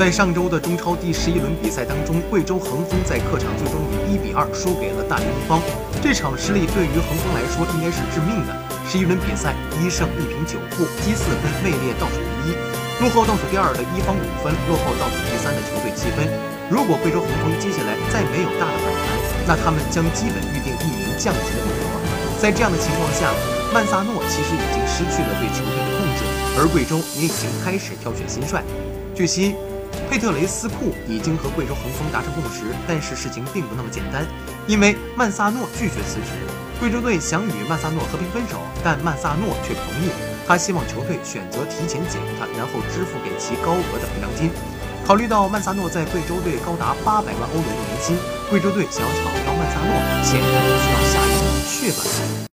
在上周的中超第十一轮比赛当中，贵州恒丰在客场最终以一比二输给了大连一方。这场失利对于恒丰来说应该是致命的。十一轮比赛一胜一平九负，积四分，位列倒数第一，落后倒数第二的一方五分，落后倒数第三的球队七分。如果贵州恒丰接下来再没有大的反弹，那他们将基本预定一名降级的名额。在这样的情况下，曼萨诺其实已经失去了对球队的控制，而贵州也已经开始挑选新帅。据悉，佩特雷斯库已经和贵州恒丰达成共识，但是事情并不那么简单，因为曼萨诺拒绝辞职。贵州队想与曼萨诺和平分手，但曼萨诺却同意，他希望球队选择提前解雇他，然后支付给其高额的赔偿金。考虑到曼萨诺在贵州队高达八百万欧元的年薪，贵州队想要炒掉曼萨诺，显然需要。